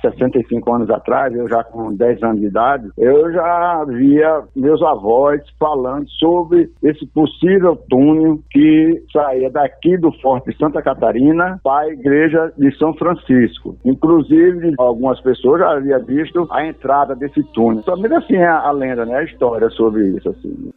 65 anos atrás, eu já com 10 anos de idade, eu já via meus avós falando sobre esse possível túnel que saía daqui do Forte Santa Catarina para a igreja de São Francisco. Inclusive, algumas pessoas já haviam visto a entrada desse túnel. Somente assim a, a lenda, né? A história sobre isso, assim.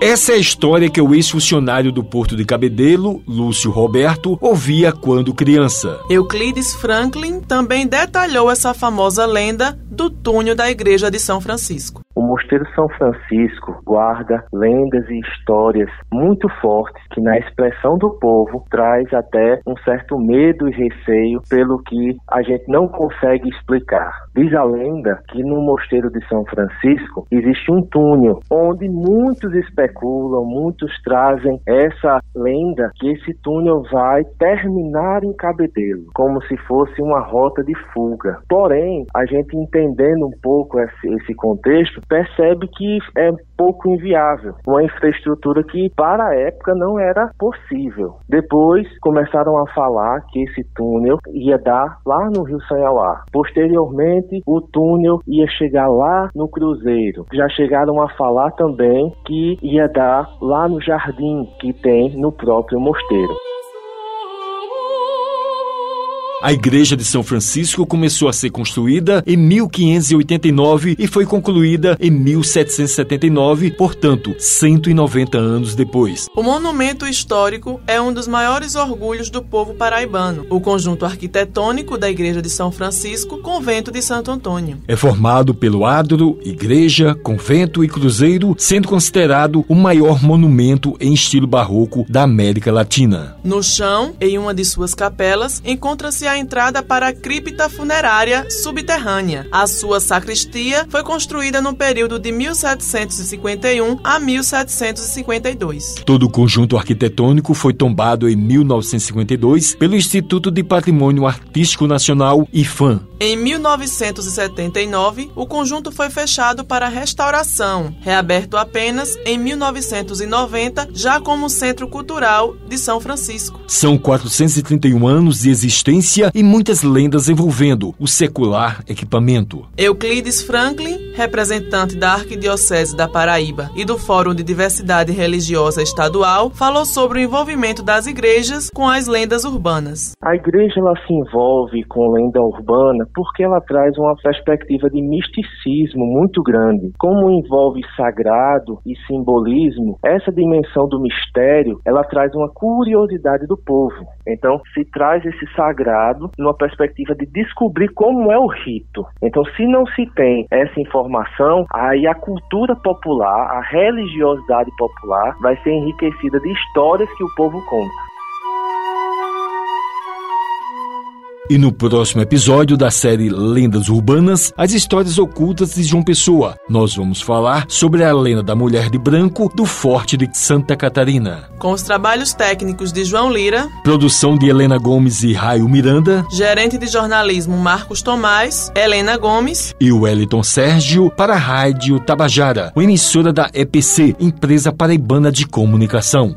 Essa é a história que o ex-funcionário do Porto de Cabedelo, Lúcio Roberto, ouvia quando criança. Euclides Franklin também detalhou essa famosa lenda do túnel da Igreja de São Francisco. Mosteiro São Francisco guarda lendas e histórias muito fortes que, na expressão do povo, traz até um certo medo e receio pelo que a gente não consegue explicar. Diz a lenda que no Mosteiro de São Francisco existe um túnel onde muitos especulam, muitos trazem essa lenda que esse túnel vai terminar em Cabedelo, como se fosse uma rota de fuga. Porém, a gente entendendo um pouco esse, esse contexto, percebe que é pouco inviável, uma infraestrutura que para a época não era possível. Depois começaram a falar que esse túnel ia dar lá no Rio Sanhauá. Posteriormente, o túnel ia chegar lá no Cruzeiro. Já chegaram a falar também que ia dar lá no jardim que tem no próprio mosteiro. A igreja de São Francisco começou a ser construída em 1589 e foi concluída em 1779, portanto, 190 anos depois. O monumento histórico é um dos maiores orgulhos do povo paraibano. O conjunto arquitetônico da igreja de São Francisco, convento de Santo Antônio. É formado pelo adro, igreja, convento e cruzeiro, sendo considerado o maior monumento em estilo barroco da América Latina. No chão, em uma de suas capelas, encontra-se a entrada para a cripta funerária subterrânea. A sua sacristia foi construída no período de 1751 a 1752. Todo o conjunto arquitetônico foi tombado em 1952 pelo Instituto de Patrimônio Artístico Nacional, IFAM. Em 1979, o conjunto foi fechado para restauração, reaberto apenas em 1990, já como Centro Cultural de São Francisco. São 431 anos de existência e muitas lendas envolvendo o secular equipamento. Euclides Franklin, representante da Arquidiocese da Paraíba e do Fórum de Diversidade Religiosa Estadual, falou sobre o envolvimento das igrejas com as lendas urbanas. A igreja ela se envolve com lenda urbana porque ela traz uma perspectiva de misticismo muito grande. Como envolve sagrado e simbolismo, essa dimensão do mistério, ela traz uma curiosidade do povo. Então, se traz esse sagrado numa perspectiva de descobrir como é o rito. Então, se não se tem essa informação, aí a cultura popular, a religiosidade popular vai ser enriquecida de histórias que o povo conta. E no próximo episódio da série Lendas Urbanas, as histórias ocultas de João Pessoa, nós vamos falar sobre a lenda da mulher de branco do Forte de Santa Catarina. Com os trabalhos técnicos de João Lira, produção de Helena Gomes e Raio Miranda, gerente de jornalismo Marcos Tomás, Helena Gomes e Wellington Sérgio para a Rádio Tabajara, emissora da EPC, Empresa Paraibana de Comunicação.